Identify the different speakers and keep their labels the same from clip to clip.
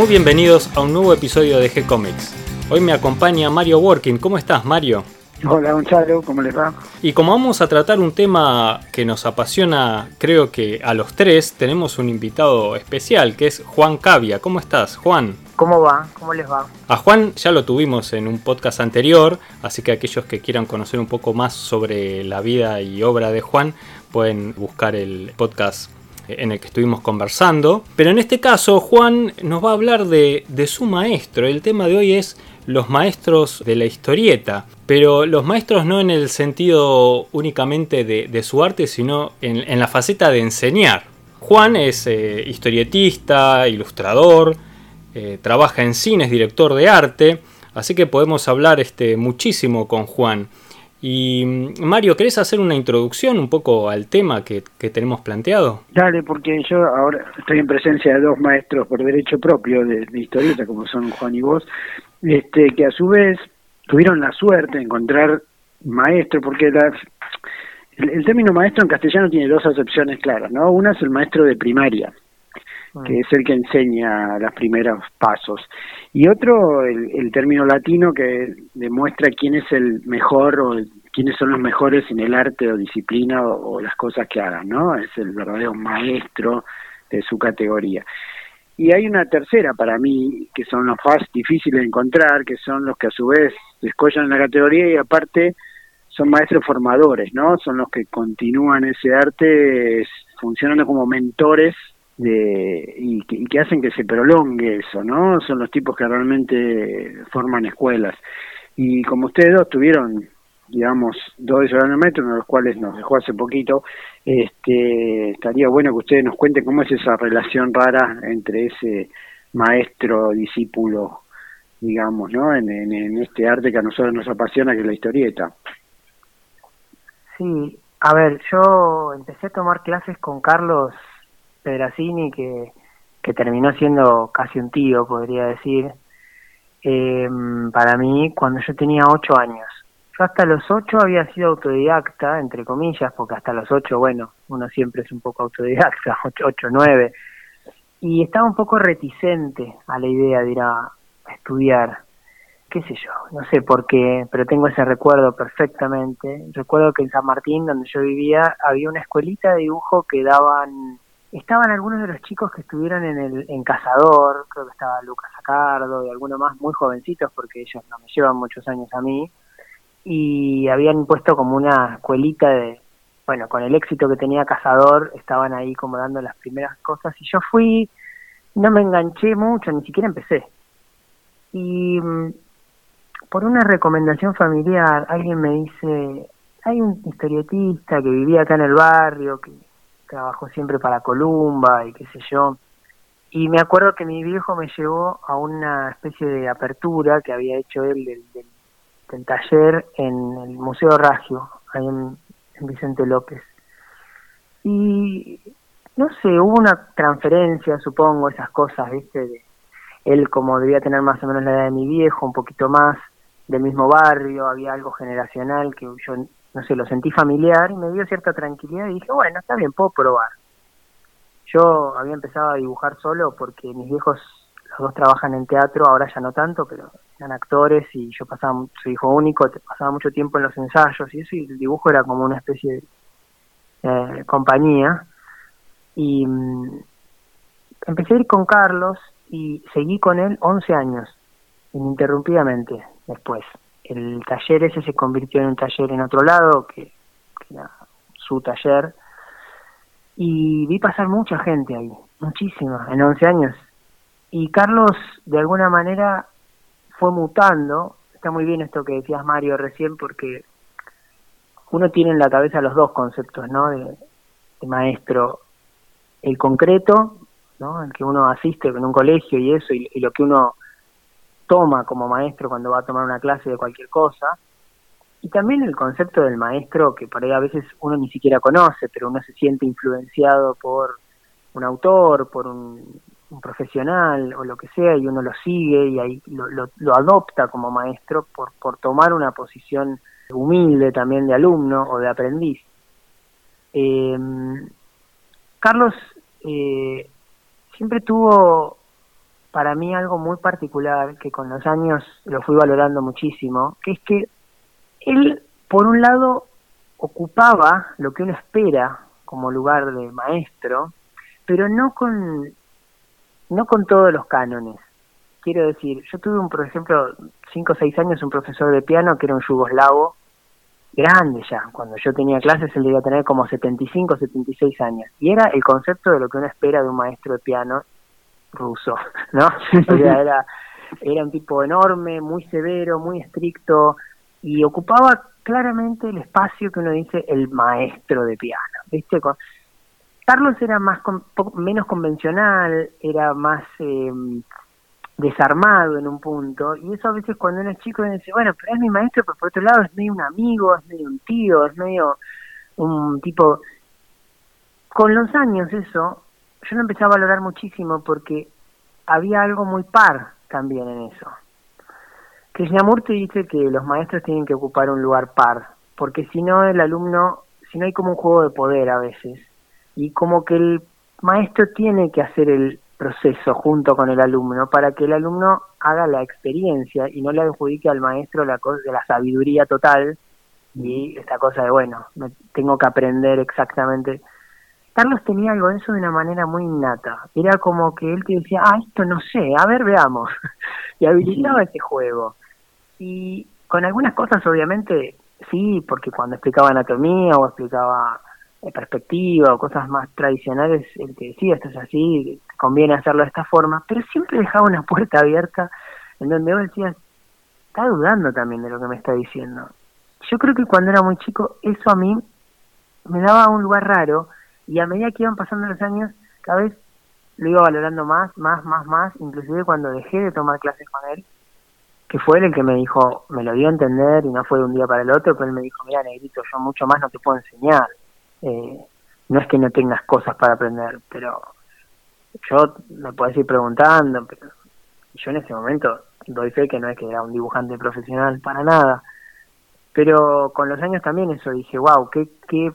Speaker 1: Muy bienvenidos a un nuevo episodio de G-Comics. Hoy me acompaña Mario Working. ¿Cómo estás, Mario?
Speaker 2: Hola Gonzalo, ¿cómo les va?
Speaker 1: Y como vamos a tratar un tema que nos apasiona, creo que a los tres, tenemos un invitado especial que es Juan Cavia. ¿Cómo estás, Juan?
Speaker 3: ¿Cómo va? ¿Cómo les va?
Speaker 1: A Juan ya lo tuvimos en un podcast anterior, así que aquellos que quieran conocer un poco más sobre la vida y obra de Juan pueden buscar el podcast en el que estuvimos conversando. Pero en este caso, Juan nos va a hablar de, su maestro. El tema de hoy es los maestros de la historieta, pero los maestros no en el sentido únicamente de, su arte, sino en, la faceta de enseñar. Juan es eh, historietista, ilustrador, eh, trabaja en cine, es director de arte, así que podemos hablar este, muchísimo con Juan. Y Mario, ¿querés hacer una introducción un poco al tema que, tenemos planteado?
Speaker 2: Dale, porque yo ahora estoy en presencia de dos maestros por derecho propio de, historieta, como son Juan y vos, este, que a su vez tuvieron la suerte de encontrar maestro, porque el, término maestro en castellano tiene dos acepciones claras, ¿no? Una es el maestro de primaria. Que es el que enseña los primeros pasos. Y otro, el, término latino que demuestra quién es el mejor o quiénes son los mejores en el arte o disciplina o, las cosas que hagan, ¿no? Es el verdadero maestro de su categoría. Y hay una tercera para mí, que son los más difíciles de encontrar, que son los que a su vez descollan en la categoría y aparte son maestros formadores, ¿no? Son los que continúan ese arte funcionando como mentores de, y, que, hacen que se prolongue eso, ¿no? Son los tipos que realmente forman escuelas. Y como ustedes dos tuvieron, digamos, dos metros, uno de los cuales nos dejó hace poquito, este, estaría bueno que ustedes nos cuenten cómo es esa relación rara entre ese maestro-discípulo, digamos, ¿no? En este arte que a nosotros nos apasiona, que es la historieta.
Speaker 3: Sí, a ver, yo empecé a tomar clases con Carlos Pedracini, que, que terminó siendo casi un tío, podría decir, eh, para mí cuando yo tenía ocho años. Yo hasta los ocho había sido autodidacta, entre comillas, porque hasta los ocho, bueno, uno siempre es un poco autodidacta, ocho, ocho nueve, y estaba un poco reticente a la idea de ir a estudiar qué sé yo, no sé por qué, pero tengo ese recuerdo perfectamente. Recuerdo que en San Martín, donde yo vivía, había una escuelita de dibujo que daban estaban algunos de los chicos que estuvieron en el en Cazador, creo que estaba Lucas Acardo y algunos más muy jovencitos porque ellos no me llevan muchos años a mí y habían puesto como una escuelita de bueno, con el éxito que tenía Cazador, estaban ahí como dando las primeras cosas y yo fui, no me enganché mucho, ni siquiera empecé. Y mm, por una recomendación familiar, alguien me dice, hay un historietista que vivía acá en el barrio, que trabajó siempre para Columba y qué sé yo. Y me acuerdo que mi viejo me llevó a una especie de apertura que había hecho él del, del, taller en el Museo Ragio, ahí en, Vicente López. Y no sé, hubo una transferencia, supongo, esas cosas, ¿viste? De, él como debía tener más o menos la edad de mi viejo, un poquito más, del mismo barrio, había algo generacional que yo no sé, lo sentí familiar y me dio cierta tranquilidad y dije, bueno, está bien, puedo probar. Yo había empezado a dibujar solo porque mis viejos, los dos trabajan en teatro, ahora ya no tanto, pero eran actores y yo pasaba, su hijo único, pasaba mucho tiempo en los ensayos y eso, y el dibujo era como una especie de compañía. Y mm, empecé a ir con Carlos y seguí con él 11 años, ininterrumpidamente después el taller ese se convirtió en un taller en otro lado, que, era su taller, y vi pasar mucha gente ahí, muchísima, en 11 años. Y Carlos, de alguna manera, fue mutando. Está muy bien esto que decías, Mario, recién, porque uno tiene en la cabeza los dos conceptos, ¿no? De, maestro, el concreto, ¿no? El que uno asiste en un colegio y eso, y lo que uno toma como maestro cuando va a tomar una clase de cualquier cosa. Y también el concepto del maestro, que por ahí a veces uno ni siquiera conoce, pero uno se siente influenciado por un autor, por un, profesional o lo que sea, y uno lo sigue y ahí lo, lo, adopta como maestro por, por tomar una posición humilde también de alumno o de aprendiz. Em, Carlos eh, siempre tuvo para mí algo muy particular que con los años lo fui valorando muchísimo, que es que él, por un lado, ocupaba lo que uno espera como lugar de maestro, pero no con no con todos los cánones. Quiero decir, yo tuve un, por ejemplo, cinco o seis años un profesor de piano que era un yugoslavo grande ya. Cuando yo tenía clases él debía tener como 75 o 76 años. Y era el concepto de lo que uno espera de un maestro de piano ruso, ¿no? era, era un tipo enorme, muy severo, muy estricto y ocupaba claramente el espacio que uno dice el maestro de piano, ¿viste? Carlos era más menos convencional, era más eh, desarmado en un punto, y eso a veces cuando uno es chico uno dice, bueno, pero es mi maestro, pero por otro lado es medio un amigo, es medio un tío, es medio un tipo... Con los años eso, yo lo empecé a valorar muchísimo porque había algo muy par también en eso. Krishnamurti dice que los maestros tienen que ocupar un lugar par, porque si no el alumno, si no hay como un juego de poder a veces, y como que el maestro tiene que hacer el proceso junto con el alumno para que el alumno haga la experiencia y no le adjudique al maestro la cosa de la sabiduría total y esta cosa de bueno, me tengo que aprender exactamente. Carlos tenía algo de eso de una manera muy innata. Era como que él te decía, ah, esto no sé, a ver, veamos. y habilitaba ese juego. Y con algunas cosas, obviamente, sí, porque cuando explicaba anatomía o explicaba perspectiva o cosas más tradicionales, el que decía esto es así, conviene hacerlo de esta forma, pero siempre dejaba una puerta abierta en donde vos decías, está dudando también de lo que me está diciendo. Yo creo que cuando era muy chico, eso a mí me daba un lugar raro y a medida que iban pasando los años, cada vez lo iba valorando más, más, más, más, inclusive cuando dejé de tomar clases con él, que fue él el que me dijo, me lo dio a entender y no fue de un día para el otro, pero él me dijo, mira, negrito, yo mucho más no te puedo enseñar eh, no es que no tengas cosas para aprender, pero yo me puedes ir preguntando, pero yo en ese momento doy fe que no es que era un dibujante profesional para nada, pero con los años también eso dije, wow, qué, qué,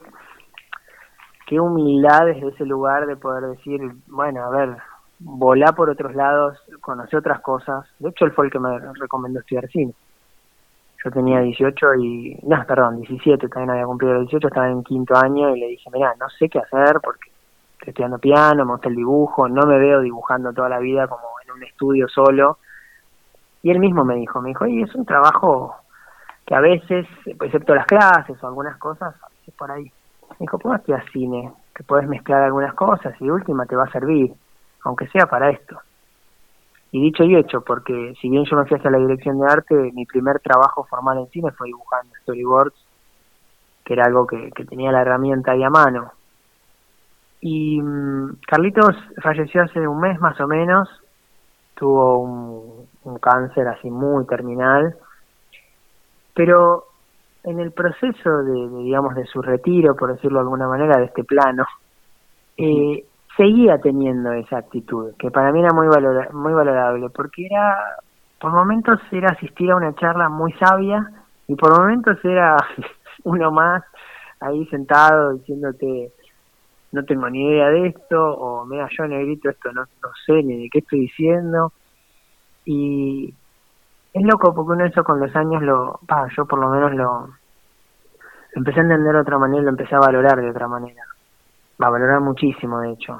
Speaker 3: qué humildad desde ese lugar de poder decir, bueno, a ver, volá por otros lados, conocí otras cosas, de hecho él fue el que me recomendó estudiar cine yo tenía 18 y, no, perdón, 17, también había cumplido 18, estaba en quinto año y le dije, mira, no sé qué hacer porque estoy estudiando piano, me gusta el dibujo, no me veo dibujando toda la vida como en un estudio solo. Y él mismo me dijo, me dijo, y es un trabajo que a veces, excepto las clases o algunas cosas, a veces por ahí. Me dijo, ¿cómo estudias cine? Que puedes mezclar algunas cosas y última te va a servir, aunque sea para esto. Y dicho y hecho, porque si bien yo me fui hacia la dirección de arte, mi primer trabajo formal en cine fue dibujando storyboards, que era algo que, tenía la herramienta ahí a mano. Y mm, Carlitos falleció hace un mes más o menos, tuvo un, cáncer así muy terminal, pero en el proceso de, digamos, de su retiro, por decirlo de alguna manera, de este plano, eh, seguía teniendo esa actitud, que para mí era muy, muy valorable, porque era, por momentos era asistir a una charla muy sabia y por momentos era uno más ahí sentado diciéndote, no tengo ni idea de esto, o mira, yo negrito esto no, no sé ni de qué estoy diciendo. Y es loco porque uno eso con los años lo, pa, yo por lo menos lo, lo empecé a entender de otra manera, lo empecé a valorar de otra manera va a valorar muchísimo, de hecho.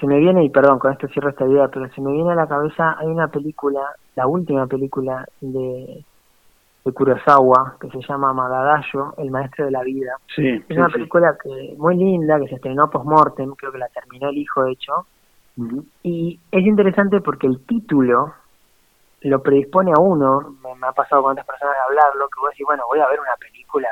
Speaker 3: Se me viene, y perdón, con esto cierro esta idea, pero se me viene a la cabeza, hay una película, la última película de, de Kurosawa, que se llama Magadayo, El Maestro de la Vida.
Speaker 2: Sí,
Speaker 3: es una película que muy linda, que se estrenó post-mortem, creo que la terminó el hijo, de hecho. Y es interesante porque el título lo predispone a uno, me, ha pasado con otras personas de hablarlo, que voy a decir, bueno, voy a ver una película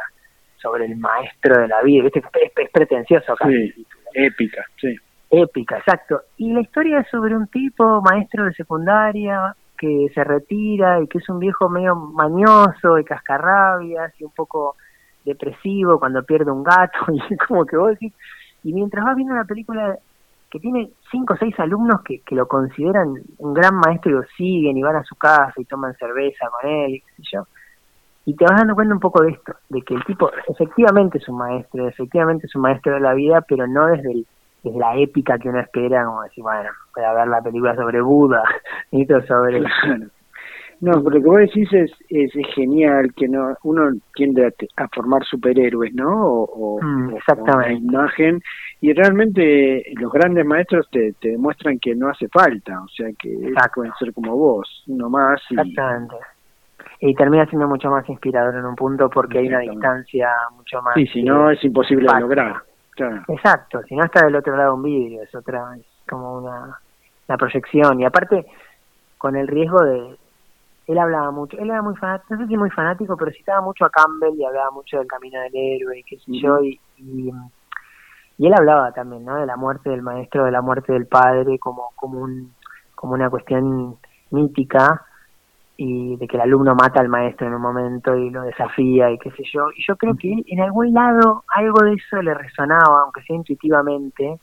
Speaker 3: sobre el maestro de la vida, ¿viste? Es, pretencioso acá.
Speaker 2: Sí, épica, sí.
Speaker 3: Épica, exacto. Y la historia es sobre un tipo, maestro de secundaria, que se retira y que es un viejo medio mañoso y cascarrabias y un poco depresivo cuando pierde un gato y como que vos decís, y mientras vas viendo la película que tiene cinco o seis alumnos que, que lo consideran un gran maestro y lo siguen y van a su casa y toman cerveza con él y qué sé yo, y te vas dando cuenta un poco de esto, de que el tipo efectivamente es un maestro, efectivamente es un maestro de la vida, pero no desde el es la épica que uno espera, como decir, bueno, voy a ver la película sobre Buda, y todo sobre...
Speaker 2: No, pero lo que vos decís es, es, genial, que no uno tiende a, formar superhéroes, ¿no? O,
Speaker 3: mm, exactamente.
Speaker 2: imagen, y realmente los grandes maestros te, te demuestran que no hace falta, o sea que pueden ser como vos, uno más.
Speaker 3: Y... Exactamente. Y termina siendo mucho más inspirador en un punto porque hay una distancia mucho más...
Speaker 2: Sí, si no es imposible de lograr.
Speaker 3: Exacto, si no está del otro lado un vidrio, es otra, es como una, una proyección. Y aparte, con el riesgo de, él hablaba mucho, él era muy fanático, no sé si muy fanático, pero citaba mucho a Campbell y hablaba mucho del camino del héroe y qué sé yo, y, y, él hablaba también, ¿no? De la muerte del maestro, de la muerte del padre, como, como, un, como una cuestión mítica, y de que el alumno mata al maestro en un momento y lo desafía y qué sé yo. Y yo creo que en algún lado algo de eso le resonaba, aunque sea intuitivamente.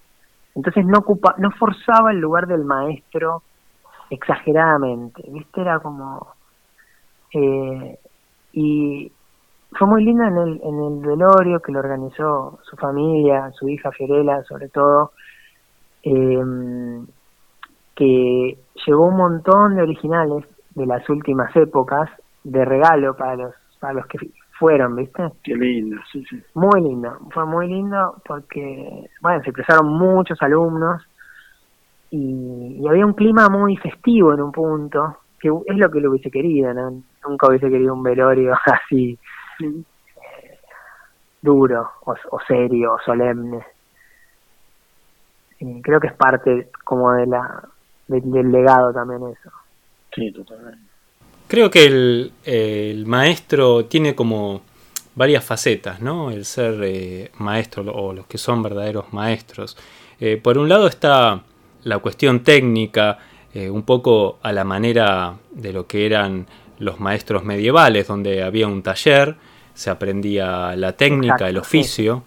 Speaker 3: Entonces no ocupa, no forzaba el lugar del maestro exageradamente, ¿viste? Era como eh, y fue muy lindo en el, en el velorio que lo organizó su familia, su hija Fiorella sobre todo, eh, que llevó un montón de originales de las últimas épocas de regalo para los para los que fueron, ¿viste?
Speaker 2: Qué lindo, sí, sí.
Speaker 3: Muy lindo, fue muy lindo porque, bueno, se expresaron muchos alumnos y, y había un clima muy festivo en un punto, que es lo que lo hubiese querido, ¿no? nunca hubiese querido un velorio así eh, duro o, serio o solemne. Y creo que es parte como de la del legado también eso.
Speaker 2: Sí, totalmente.
Speaker 1: Creo que el, el maestro tiene como varias facetas, ¿no? El ser eh, maestro o los que son verdaderos maestros. Eh, por un lado está la cuestión técnica, un poco a la manera de lo que eran los maestros medievales, donde había un taller, se aprendía la técnica, el oficio.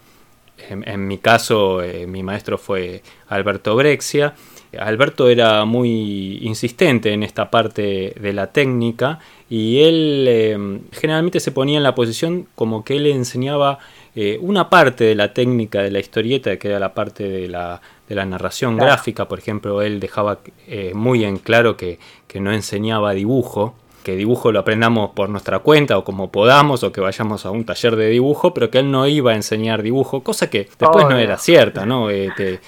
Speaker 1: En, mi caso, eh, mi maestro fue Alberto Brexia. Alberto era muy insistente en esta parte de la técnica y él eh, generalmente se ponía en la posición como que él enseñaba eh, una parte de la técnica de la historieta, que era la parte de la, de la narración gráfica, por ejemplo, él dejaba muy en claro que, que no enseñaba dibujo, que dibujo lo aprendamos por nuestra cuenta o como podamos o que vayamos a un taller de dibujo, pero que él no iba a enseñar dibujo, cosa que después no era cierta, ¿no? Este,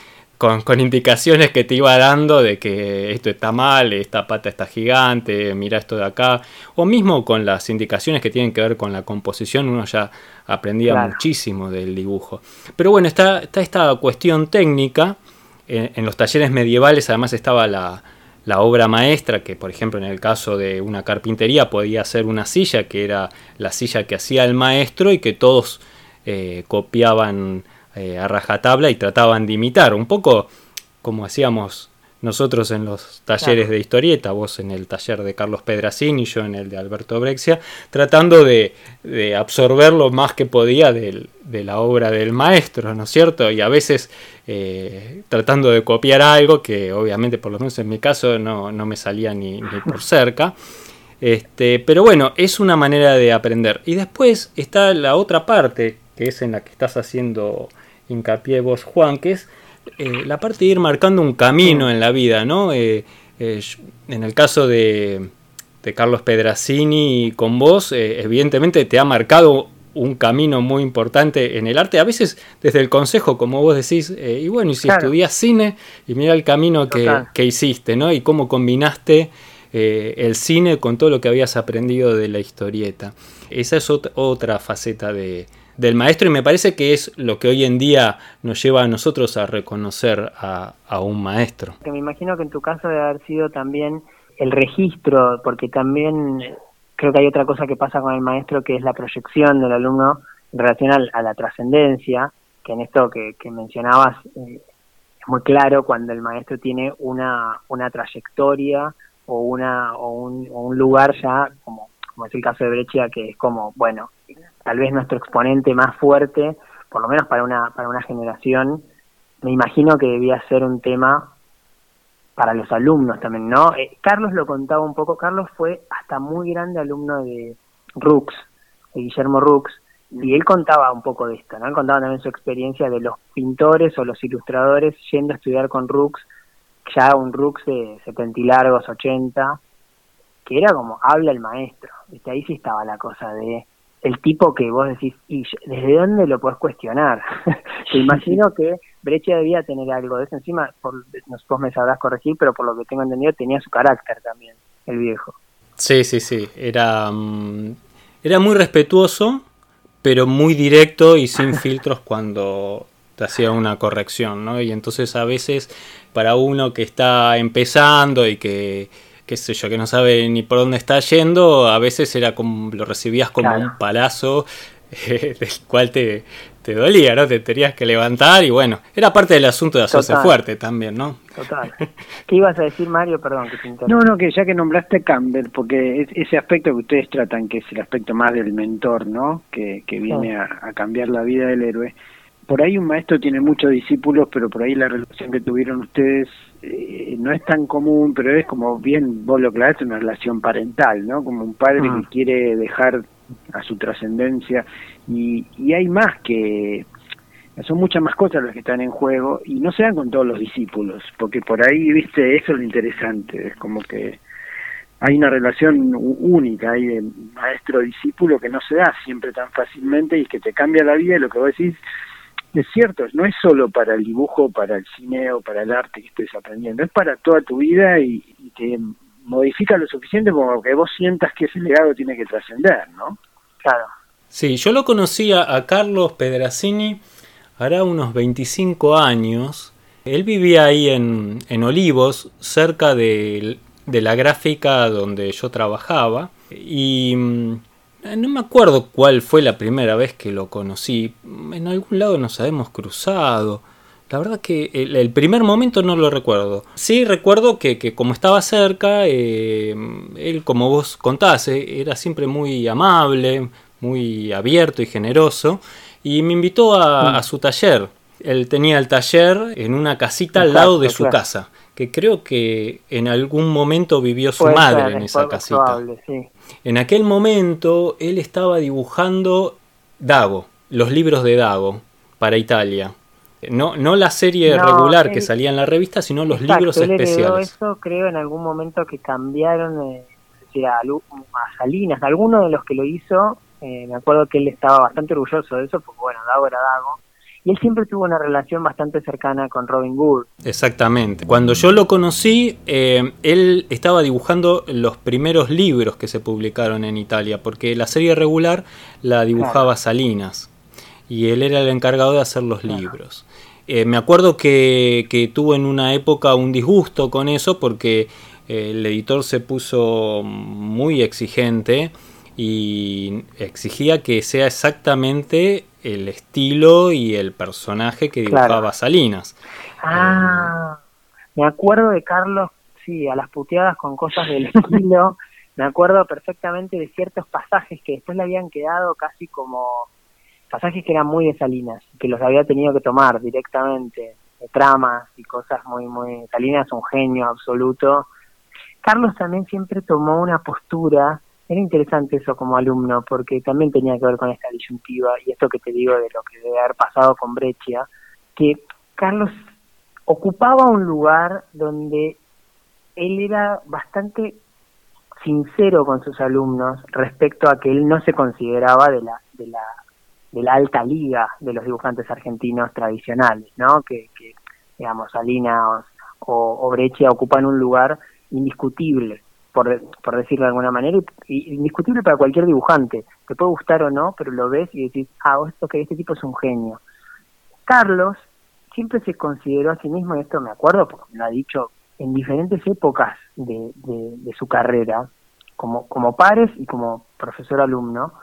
Speaker 1: con, con, indicaciones que te iba dando de que esto está mal, esta pata está gigante, mira esto de acá, o mismo con las indicaciones que tienen que ver con la composición, uno ya aprendía muchísimo del dibujo. Pero bueno, está, está esta cuestión técnica, en los talleres medievales además estaba la, la obra maestra, que por ejemplo en el caso de una carpintería podía ser una silla, que era la silla que hacía el maestro y que todos eh, copiaban eh, a rajatabla y trataban de imitar, un poco como hacíamos nosotros en los talleres de historieta, vos en el taller de Carlos Pedracini, yo en el de Alberto Brexia, tratando de, absorber lo más que podía de la obra del maestro, ¿no es cierto? Y a veces eh, tratando de copiar algo que obviamente, por lo menos en mi caso, no, me salía ni, por cerca. Este, pero bueno, es una manera de aprender. Y después está la otra parte, que es en la que estás haciendo hincapié vos, Juan, que es eh, la parte de ir marcando un camino en la vida, ¿no? Eh, eh, en el caso de, Carlos Pedracini con vos, evidentemente te ha marcado un camino muy importante en el arte, a veces desde el consejo, como vos decís, y bueno, y si estudias cine, y mira el camino que, hiciste, ¿no? Y cómo combinaste el cine con todo lo que habías aprendido de la historieta. Esa es otra faceta de, del maestro y me parece que es lo que hoy en día nos lleva a nosotros a reconocer a, un maestro.
Speaker 3: Que me imagino que en tu caso debe haber sido también el registro, porque también creo que hay otra cosa que pasa con el maestro que es la proyección del alumno en relación a, la trascendencia, que en esto que, mencionabas eh, es muy claro cuando el maestro tiene una, una trayectoria o, una, o, un, o un lugar ya como como es el caso de Breccia, que es como, bueno, tal vez nuestro exponente más fuerte, por lo menos para una, para una generación, me imagino que debía ser un tema para los alumnos también, ¿no? Eh, Carlos lo contaba un poco, Carlos fue hasta muy grande alumno de Rux, de Guillermo Rux, Y él contaba un poco de esto, ¿no? Él contaba también su experiencia de los pintores o los ilustradores yendo a estudiar con Rux, ya un Rux de 70 y largos, 80, que era como habla el maestro. ¿viste? Ahí sí estaba la cosa de el tipo que vos decís, ¿y desde dónde lo podés cuestionar? Te imagino que Brecha debía tener algo de eso encima, por, vos me sabrás corregir, pero por lo que tengo entendido tenía su carácter también, el viejo.
Speaker 1: Sí, sí, sí, era, mm, era muy respetuoso, pero muy directo y sin filtros cuando te hacía una corrección, ¿no? Y entonces a veces para uno que está empezando y que qué sé yo, que no sabe ni por dónde está yendo, a veces era como lo recibías como un palazo eh, del cual te, te dolía, ¿no? Te tenías que levantar y bueno, era parte del asunto de hacerse fuerte también, ¿no?
Speaker 3: Total. ¿Qué ibas a decir, Mario? Perdón, que te
Speaker 2: No, no, que ya que nombraste Campbell, porque ese aspecto que ustedes tratan, que es el aspecto más del mentor, ¿no? Que, que viene a, a cambiar la vida del héroe por ahí un maestro tiene muchos discípulos, pero por ahí la relación que tuvieron ustedes eh, no es tan común, pero es como bien vos lo aclaraste, una relación parental, ¿no? Como un padre que ah. quiere dejar a su trascendencia y, y hay más que son muchas más cosas las que están en juego y no se dan con todos los discípulos, porque por ahí, viste, eso es lo interesante, es como que hay una relación única hay de maestro-discípulo que no se da siempre tan fácilmente y que te cambia la vida y lo que vos decís es cierto, no es solo para el dibujo, para el cine o para el arte que estés aprendiendo, es para toda tu vida y, te modifica lo suficiente como que vos sientas que ese legado tiene que trascender, ¿no?
Speaker 3: Claro.
Speaker 1: Sí, yo lo conocía a Carlos Pedrazzini hará unos 25 años. Él vivía ahí en, en Olivos, cerca de, de la gráfica donde yo trabajaba. Y mm, no me acuerdo cuál fue la primera vez que lo conocí. En algún lado nos habíamos cruzado. La verdad que el, primer momento no lo recuerdo. Sí recuerdo que, como estaba cerca, eh, él como vos contás, eh, era siempre muy amable, muy abierto y generoso. Y me invitó a, mm. su taller. Él tenía el taller en una casita al lado de su casa. Que creo que en algún momento vivió su madre en esa casita. sí. En aquel momento él estaba dibujando Dago, los libros de Dago para Italia. No, no la serie regular que salía en la revista, sino los libros especiales.
Speaker 3: eso creo en algún momento que cambiaron eh, a, a, Salinas, alguno de los que lo hizo, eh, me acuerdo que él estaba bastante orgulloso de eso, porque bueno, Dago era Dago, y él siempre tuvo una relación bastante cercana con Robin Hood.
Speaker 1: Exactamente. Cuando yo lo conocí, eh, él estaba dibujando los primeros libros que se publicaron en Italia, porque la serie regular la dibujaba Salinas, y él era el encargado de hacer los libros. Eh, me acuerdo que, que, tuvo en una época un disgusto con eso porque eh, el editor se puso muy exigente y exigía que sea exactamente el estilo y el personaje que dibujaba Salinas.
Speaker 3: Ah, me acuerdo de Carlos, sí, a las puteadas con cosas del estilo. me acuerdo perfectamente de ciertos pasajes que después le habían quedado casi como pasajes que eran muy de Salinas, que los había tenido que tomar directamente, de tramas y cosas muy, muy... Salinas es un genio absoluto. Carlos también siempre tomó una postura era interesante eso como alumno, porque también tenía que ver con esta disyuntiva y esto que te digo de lo que debe haber pasado con Breccia, que Carlos ocupaba un lugar donde él era bastante sincero con sus alumnos respecto a que él no se consideraba de la de la de la alta liga de los dibujantes argentinos tradicionales, ¿no? Que, digamos Salinas o, o Breccia ocupan un lugar indiscutible por, por decirlo de alguna manera, y, indiscutible para cualquier dibujante. Te puede gustar o no, pero lo ves y decís, ah, que este tipo es un genio. Carlos siempre se consideró a sí mismo, y esto me acuerdo porque me lo ha dicho en diferentes épocas de, de, su carrera, como, como pares y como profesor alumno,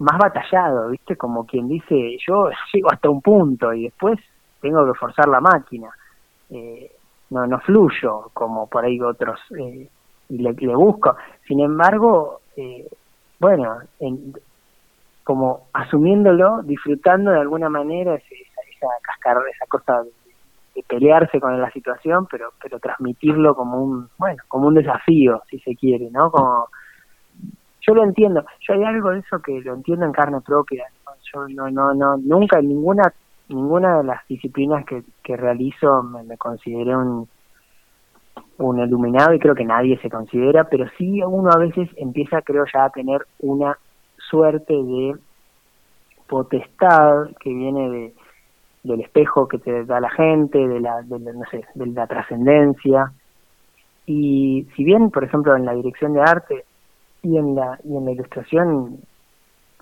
Speaker 3: más batallado, ¿viste? Como quien dice, yo llego hasta un punto y después tengo que forzar la máquina. Eh, no, no fluyo como por ahí otros eh, y le, busco. Sin embargo, eh, bueno, en, como asumiéndolo, disfrutando de alguna manera esa, esa cascar, esa cosa de, pelearse con la situación, pero pero transmitirlo como un, bueno, como un desafío, si se quiere, ¿no? Como yo lo entiendo, yo hay algo de eso que lo entiendo en carne propia. Yo no, no, no, nunca en ninguna, ninguna de las disciplinas que, que realizo me, me consideré un, un iluminado y creo que nadie se considera, pero sí uno a veces empieza, creo ya, a tener una suerte de potestad que viene de, del espejo que te da la gente, de la, de no sé, de la trascendencia. Y si bien, por ejemplo, en la dirección de arte y en la, y en la ilustración,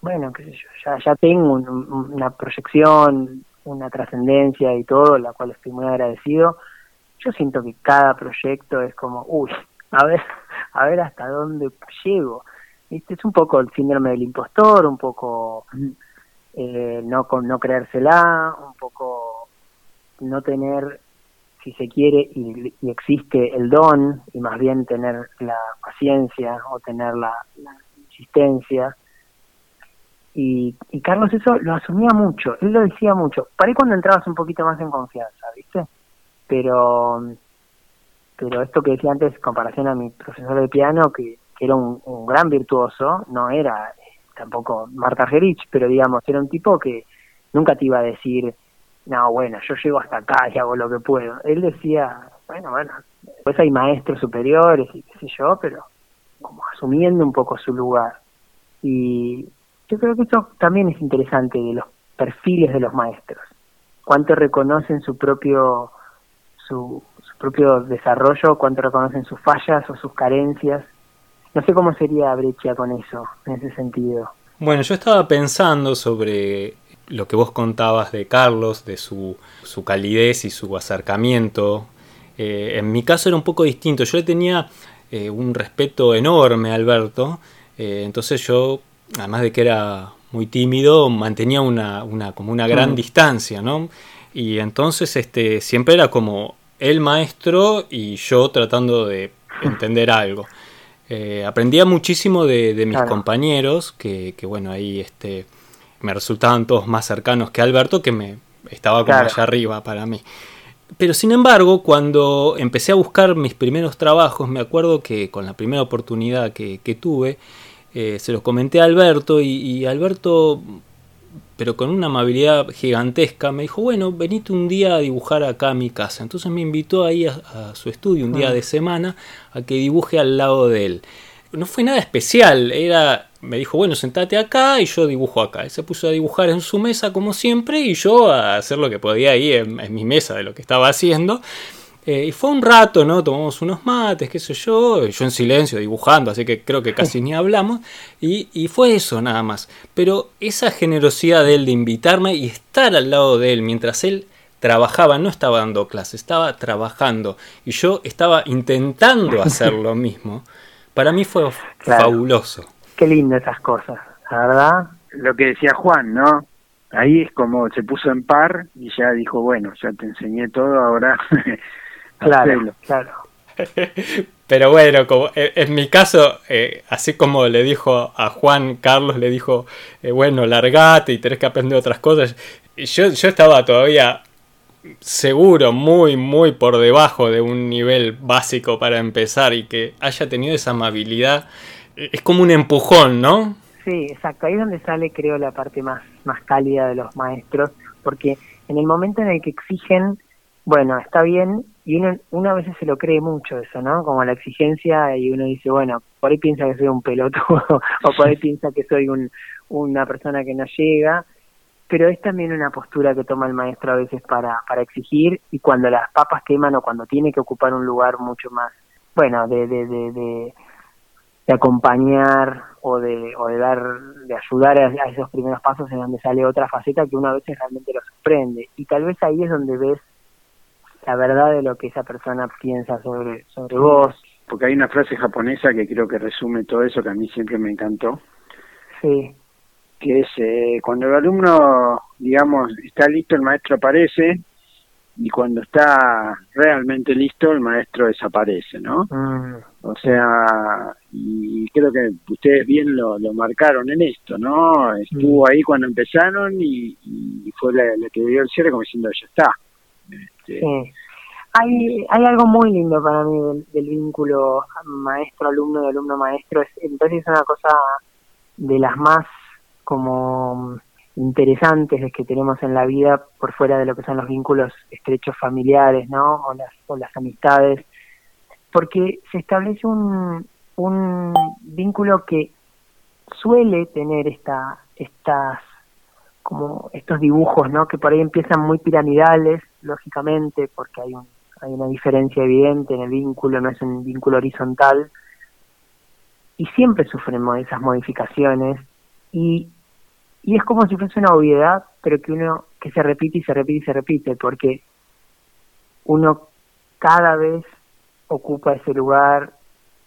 Speaker 3: bueno, sé yo, ya, ya tengo una proyección, una trascendencia y todo, la cual estoy muy agradecido, yo siento que cada proyecto es como, uy, a ver, a ver hasta dónde llego. Este es un poco el síndrome del impostor, un poco eh, no con no creérsela, un poco no tener, si se quiere y, existe el don, y más bien tener la paciencia o tener la, la insistencia. Y, y Carlos eso lo asumía mucho, él lo decía mucho. Para ahí cuando entrabas un poquito más en confianza, ¿viste? Pero pero esto que decía antes, comparación a mi profesor de piano, que, era un, gran virtuoso, no era eh, tampoco Marta Gerich, pero digamos, era un tipo que nunca te iba a decir, no, bueno, yo llego hasta acá y hago lo que puedo. Él decía, bueno, bueno, pues hay maestros superiores y qué sé yo, pero como asumiendo un poco su lugar. Y yo creo que esto también es interesante de los perfiles de los maestros. Cuánto reconocen su propio su, propio desarrollo, cuánto reconocen sus fallas o sus carencias. No sé cómo sería Breccia con eso, en ese sentido.
Speaker 1: Bueno, yo estaba pensando sobre lo que vos contabas de Carlos, de su, su calidez y su acercamiento. Eh, en mi caso era un poco distinto. Yo le tenía eh, un respeto enorme a Alberto. Eh, entonces yo, además de que era muy tímido, mantenía una, una como una gran mm. distancia, ¿no? Y entonces este, siempre era como el maestro y yo tratando de entender algo. Eh, aprendía muchísimo de, mis compañeros, que, bueno, ahí este, me resultaban todos más cercanos que Alberto, que me estaba como allá arriba para mí. Pero sin embargo, cuando empecé a buscar mis primeros trabajos, me acuerdo que con la primera oportunidad que, tuve, eh, se los comenté a Alberto y Alberto pero con una amabilidad gigantesca, me dijo, bueno, venite un día a dibujar acá a mi casa. Entonces me invitó ahí a, su estudio un día de semana a que dibuje al lado de él. No fue nada especial, era, me dijo, bueno, sentate acá y yo dibujo acá. Él se puso a dibujar en su mesa como siempre y yo a hacer lo que podía ahí en mi mesa de lo que estaba haciendo. Eh, y fue un rato, ¿no? Tomamos unos mates, qué sé yo, yo en silencio dibujando, así que creo que casi ni hablamos. Y, y, fue eso nada más. Pero esa generosidad de él de invitarme y estar al lado de él mientras él trabajaba, no estaba dando clases, estaba trabajando. Y yo estaba intentando hacer lo mismo. Para mí fue fabuloso.
Speaker 3: Qué lindo esas cosas, la verdad.
Speaker 2: Lo que decía Juan, ¿no? Ahí es como se puso en par y ya dijo, bueno, ya te enseñé todo, ahora
Speaker 3: Claro, claro.
Speaker 1: Pero bueno, como en mi caso, eh, así como le dijo a Juan Carlos, le dijo, eh, bueno, largate y tenés que aprender otras cosas, yo, yo estaba todavía seguro, muy, muy por debajo de un nivel básico para empezar y que haya tenido esa amabilidad, eh, es como un empujón, ¿no?
Speaker 3: Sí, exacto, ahí es donde sale creo la parte más, más cálida de los maestros, porque en el momento en el que exigen, bueno, está bien, y uno, uno a veces se lo cree mucho eso, ¿no? Como la exigencia y uno dice, bueno, por ahí piensa que soy un pelotudo o por ahí piensa que soy un, una persona que no llega, pero es también una postura que toma el maestro a veces para, para exigir y cuando las papas queman o cuando tiene que ocupar un lugar mucho más, bueno, de, de, de, de, acompañar o de, o de dar, de ayudar a, a esos primeros pasos en donde sale otra faceta que uno a veces realmente lo sorprende. Y tal vez ahí es donde ves la verdad de lo que esa persona piensa sobre, sobre vos.
Speaker 2: Porque hay una frase japonesa que creo que resume todo eso que a mí siempre me encantó.
Speaker 3: Sí.
Speaker 2: Que es eh, cuando el alumno, digamos, está listo, el maestro aparece y cuando está realmente listo, el maestro desaparece, ¿no? Mm. O sea, y creo que ustedes bien lo, lo marcaron en esto, ¿no? Estuvo mm. ahí cuando empezaron y, fue la, la que dio el cierre como diciendo, ya está.
Speaker 3: Sí. Hay, hay algo muy lindo para mí del, vínculo maestro-alumno y alumno-maestro. Entonces es una cosa de las más como interesantes que tenemos en la vida por fuera de lo que son los vínculos estrechos familiares, ¿no? O las, o las amistades, porque se establece un, un vínculo que suele tener esta, estas como estos dibujos, ¿no? Que por ahí empiezan muy piramidales, lógicamente, porque hay un, hay una diferencia evidente en el vínculo, no es un vínculo horizontal, y siempre sufren esas modificaciones y, y es como si fuese una obviedad, pero que uno que se repite y se repite y se repite, porque uno cada vez ocupa ese lugar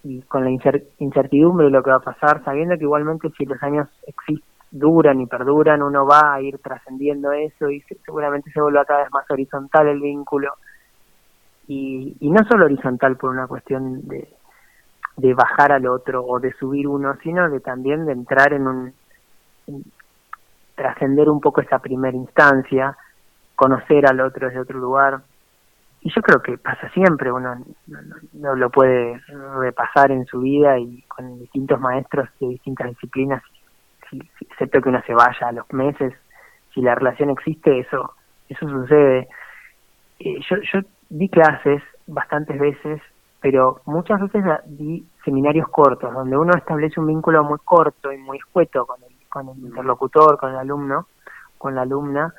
Speaker 3: y con la incertidumbre de lo que va a pasar, sabiendo que igualmente si los años existen, duran y perduran, uno va a ir trascendiendo eso y seguramente se vuelva cada vez más horizontal el vínculo. Y, y no solo horizontal por una cuestión de, de bajar al otro o de subir uno, sino de también de entrar en un trascender un poco esa primera instancia, conocer al otro desde otro lugar. Y yo creo que pasa siempre, uno no, lo puede repasar en su vida y con distintos maestros de distintas disciplinas, si, excepto que uno se vaya a los meses, si la relación existe, eso eso sucede. Eh, yo, yo di clases bastantes veces pero muchas veces di seminarios cortos, donde uno establece un vínculo muy corto y muy escueto con el, con el interlocutor, con el alumno, con la alumna,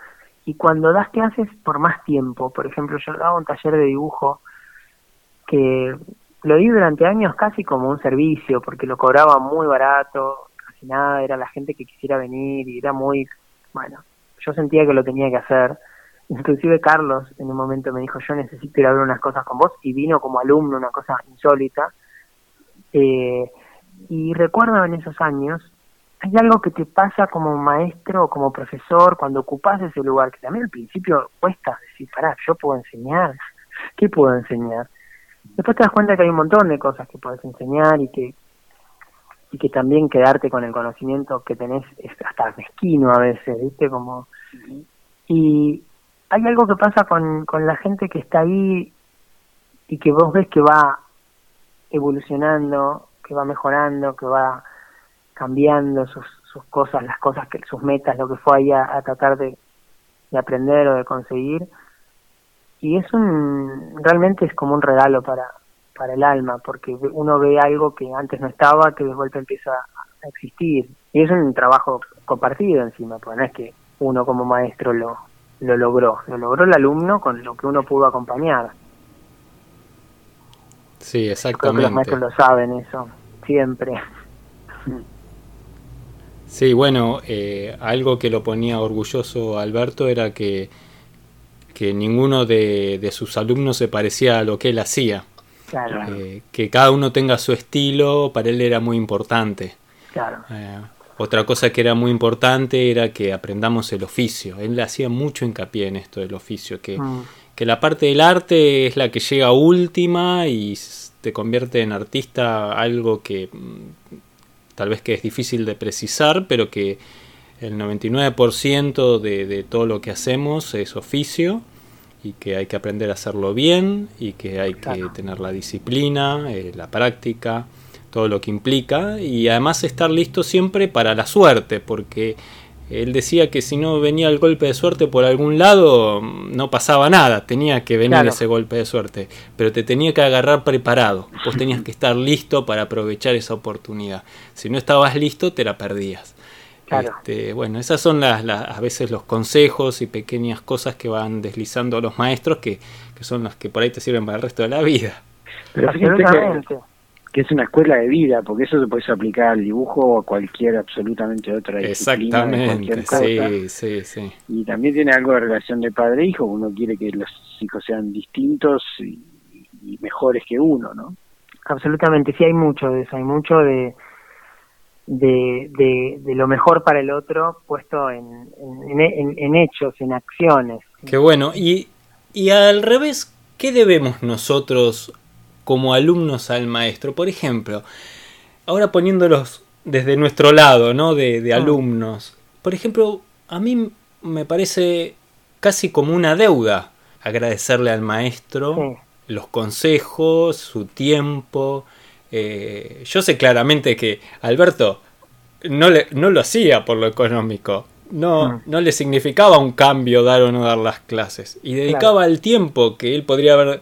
Speaker 3: y cuando das clases por más tiempo, por ejemplo, yo daba un taller de dibujo que lo di durante años casi como un servicio, porque lo cobraba muy barato, nada, era la gente que quisiera venir y era muy, bueno, yo sentía que lo tenía que hacer Inclusive Carlos en un momento me dijo, yo necesito ir a ver unas cosas con vos, y vino como alumno, una cosa insólita. Eh, y recuerdo en esos años, hay algo que te pasa como maestro o como profesor cuando ocupas ese lugar, que también al principio cuesta decir, pará, yo puedo enseñar, ¿qué puedo enseñar? Después te das cuenta que hay un montón de cosas que puedes enseñar y que y que también quedarte con el conocimiento que tenés es hasta mezquino a veces, ¿viste? Como y hay algo que pasa con, con la gente que está ahí y que vos ves que va evolucionando, que va mejorando, que va cambiando sus, cosas, las cosas que sus metas, lo que fue ahí a, tratar de, de, aprender o de conseguir. Y es un, realmente es como un regalo para, para el alma, porque uno ve algo que antes no estaba, que de vuelta empieza a existir. Y es un trabajo compartido encima, pues no es que uno como maestro lo, lo logró, lo logró el alumno con lo que uno pudo acompañar.
Speaker 1: Sí, exactamente.
Speaker 3: los maestros lo saben eso, siempre.
Speaker 1: Sí, bueno, eh, algo que lo ponía orgulloso Alberto era que, que ninguno de, de, sus alumnos se parecía a lo que él hacía. Claro. Eh, que cada uno tenga su estilo, para él era muy importante.
Speaker 3: Claro.
Speaker 1: Eh, otra cosa que era muy importante era que aprendamos el oficio. Él hacía mucho hincapié en esto del oficio, que, mm. que la parte del arte es la que llega última y te convierte en artista algo que mm, tal vez que es difícil de precisar, pero que el 99% de, de todo lo que hacemos es oficio y que hay que aprender a hacerlo bien y que hay que tener la disciplina, eh, la práctica todo lo que implica y además estar listo siempre para la suerte, porque él decía que si no venía el golpe de suerte por algún lado, no pasaba nada, tenía que venir ese golpe de suerte, pero te tenía que agarrar preparado, vos tenías que estar listo para aprovechar esa oportunidad, si no estabas listo te la perdías. Este, bueno, esas son las, a veces los consejos y pequeñas cosas que van deslizando los maestros que, que son las que por ahí te sirven para el resto de la vida.
Speaker 2: Pero que es una escuela de vida, porque eso se puede aplicar al dibujo o a cualquier absolutamente otra
Speaker 1: disciplina. Exactamente, sí, sí, sí.
Speaker 2: Y también tiene algo de relación de padre-hijo, uno quiere que los hijos sean distintos y, mejores que uno, ¿no?
Speaker 3: Absolutamente, sí hay mucho de eso, hay mucho de, de, de, lo mejor para el otro puesto en, en, en, hechos, en acciones.
Speaker 1: Qué bueno, y, y al revés, ¿qué debemos nosotros como alumnos al maestro. Por ejemplo, ahora poniéndolos desde nuestro lado, ¿no? De, ah. alumnos. Por ejemplo, a mí me parece casi como una deuda agradecerle al maestro los consejos, su tiempo. Eh, yo sé claramente que Alberto no, le, no lo hacía por lo económico. no,
Speaker 3: Mm.
Speaker 1: no le significaba un cambio dar o no dar las clases. Y dedicaba el tiempo que él podría haber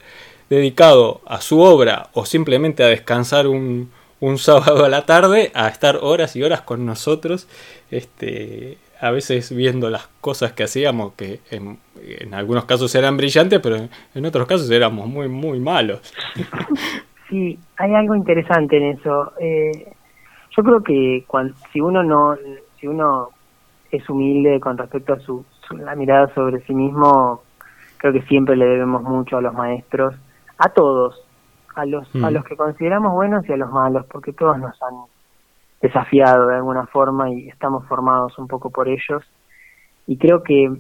Speaker 1: dedicado a su obra o simplemente a descansar un, un sábado a la tarde a estar horas y horas con nosotros, este, a veces viendo las cosas que hacíamos, que en, en algunos casos eran brillantes, pero en otros casos éramos muy, muy malos.
Speaker 3: Sí, hay algo interesante en eso. Eh, yo creo que cuan- si uno no, si uno es humilde con respecto a su, su- la mirada sobre sí mismo, creo que siempre le debemos mucho a los maestros, a todos, a los,
Speaker 1: Mm.
Speaker 3: a los que consideramos buenos y a los malos, porque todos nos han desafiado de alguna forma y estamos formados un poco por ellos. Y creo que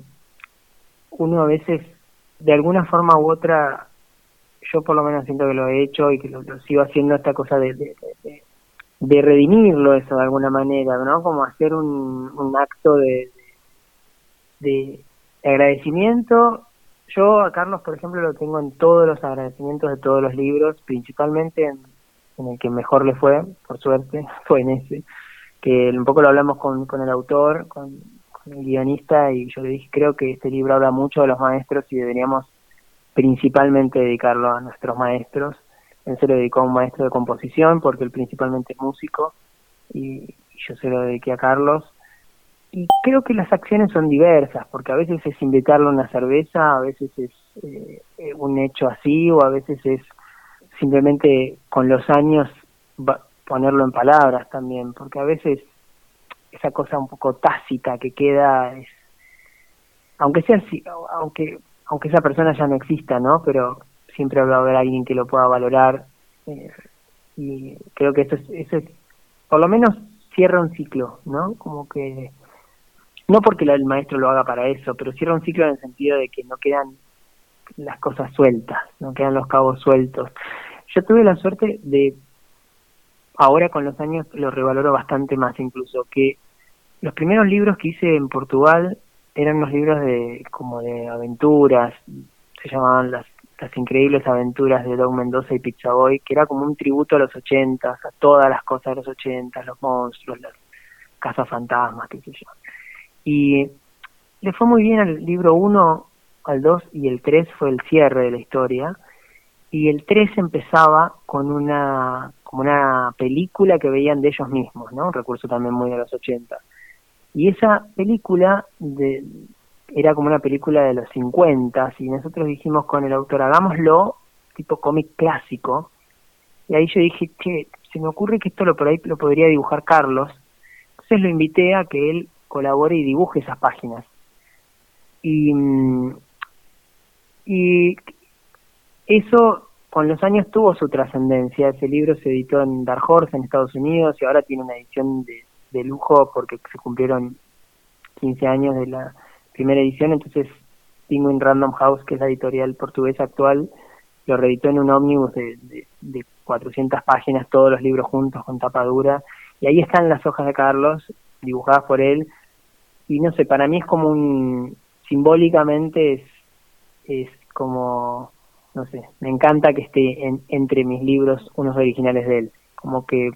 Speaker 3: uno a veces, de alguna forma u otra, yo por lo menos siento que lo he hecho y que lo, sigo haciendo esta cosa de, de, redimirlo eso de alguna manera, ¿no? Como hacer un, un acto de, de, de agradecimiento. Yo a Carlos, por ejemplo, lo tengo en todos los agradecimientos de todos los libros, principalmente en, el que mejor le fue, por suerte, fue en ese, que un poco lo hablamos con, con el autor, con el guionista, y yo le dije, creo que este libro habla mucho de los maestros y deberíamos principalmente dedicarlo a nuestros maestros. Él se lo dedicó a un maestro de composición porque él principalmente es músico y, yo se lo dediqué a Carlos. Y creo que las acciones son diversas porque a veces es invitarlo a una cerveza, a veces es eh, eh, un hecho así o a veces es simplemente con los años ponerlo en palabras también porque a veces esa cosa un poco tácita que queda es aunque sea aunque aunque esa persona ya no exista, ¿no? Pero siempre va a haber alguien que lo pueda valorar eh, y creo que eso es, eso es, por lo menos cierra un ciclo, ¿no? Como que no porque el maestro lo haga para eso, pero cierra un ciclo en el sentido de que no quedan las cosas sueltas, no quedan los cabos sueltos. Yo tuve la suerte de ahora con los años lo revaloro bastante más incluso que los primeros libros que hice en Portugal eran unos libros de como de aventuras, se llamaban las, las increíbles aventuras de Doug Mendoza y Pizza Boy, que era como un tributo a los ochentas, a todas las cosas de los ochentas, los monstruos, las casas fantasmas, qué sé yo. Y le fue muy bien al libro 1, al 2 y el 3 fue el cierre de la historia. Y el 3 empezaba con una como una película que veían de ellos mismos, ¿no? Un recurso también muy de los 80. Y esa película de, era como una película de los 50 y nosotros dijimos con el autor, hagámoslo tipo cómic clásico. Y ahí yo dije, che, se me ocurre que esto lo por ahí lo podría dibujar Carlos. Entonces lo invité a que él colabore y dibuje esas páginas. Y, mm, y eso con los años tuvo su trascendencia. Ese libro se editó en Dark Horse en Estados Unidos y ahora tiene una edición de, de lujo porque se cumplieron 15 años de la primera edición. Entonces, Penguin Random House, que es la editorial portuguesa actual, lo reeditó en un ómnibus de, de, de 400 páginas, todos los libros juntos con tapa dura. Y ahí están las hojas de Carlos, dibujadas por él. Y no sé, para mí es como un. simbólicamente es, es como no sé, me encanta que esté en, entre mis libros unos originales de él. Como que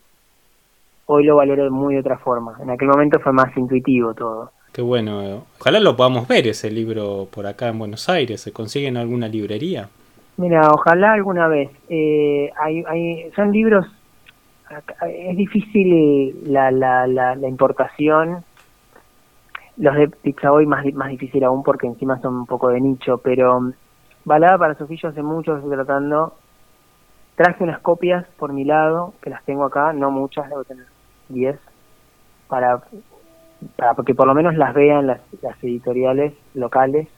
Speaker 3: hoy lo valoro de muy otra forma. En aquel momento fue más intuitivo todo.
Speaker 1: Qué bueno. Ojalá lo podamos ver ese libro por acá en Buenos Aires. ¿Se consigue en alguna librería?
Speaker 3: Mira, ojalá alguna vez. Eh, hay, hay, son libros, es difícil la, la, la, la importación. Los de Pizza Boy más, más difícil aún porque encima son un poco de nicho, pero Balada para Sofía hace mucho estoy tratando. Traje unas copias por mi lado, que las tengo acá, no muchas, debo tener 10, para, para que por lo menos las vean las, las editoriales locales.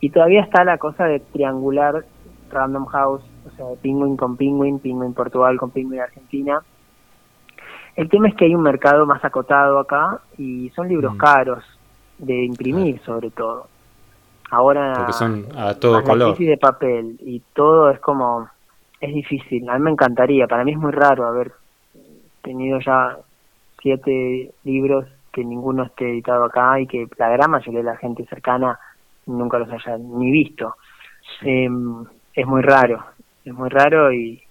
Speaker 3: Y todavía está la cosa de triangular Random House, o sea, de Penguin con Penguin, Penguin Portugal con Penguin Argentina. El tema es que hay un mercado más acotado acá y son libros
Speaker 1: Mm.
Speaker 3: caros de imprimir sobre todo. Ahora
Speaker 1: Porque son a todo color.
Speaker 3: de papel y todo es como es difícil. A mí me encantaría, para mí es muy raro haber tenido ya siete libros que ninguno esté editado acá y que la gran mayoría de la gente cercana nunca los haya ni visto. Eh, es muy raro, es muy raro y,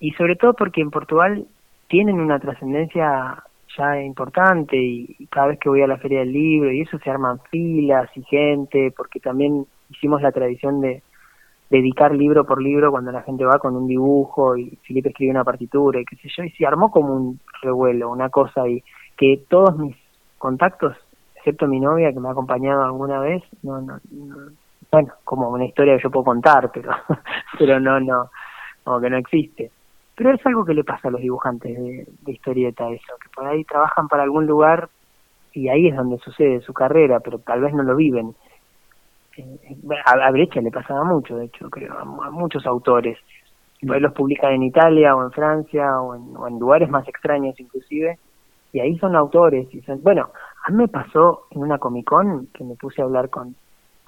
Speaker 3: y sobre todo porque en Portugal tienen una trascendencia ya importante y cada vez que voy a la feria del libro y eso se arman filas y gente porque también hicimos la tradición de dedicar libro por libro cuando la gente va con un dibujo y Felipe escribe una partitura y qué sé yo y se armó como un revuelo una cosa y que todos mis contactos excepto mi novia que me ha acompañado alguna vez no, no, bueno como una historia que yo puedo contar pero pero no no como que no existe pero es algo que le pasa a los dibujantes de, historieta eso, que por ahí trabajan para algún lugar y ahí es donde sucede su carrera, pero tal vez no lo viven. A, Brecha le pasaba mucho, de hecho, creo, a, muchos autores. Pues los publican en Italia o en Francia o en, lugares más extraños inclusive, y ahí son autores. y son, Bueno, a mí me pasó en una Comic Con que me puse a hablar con,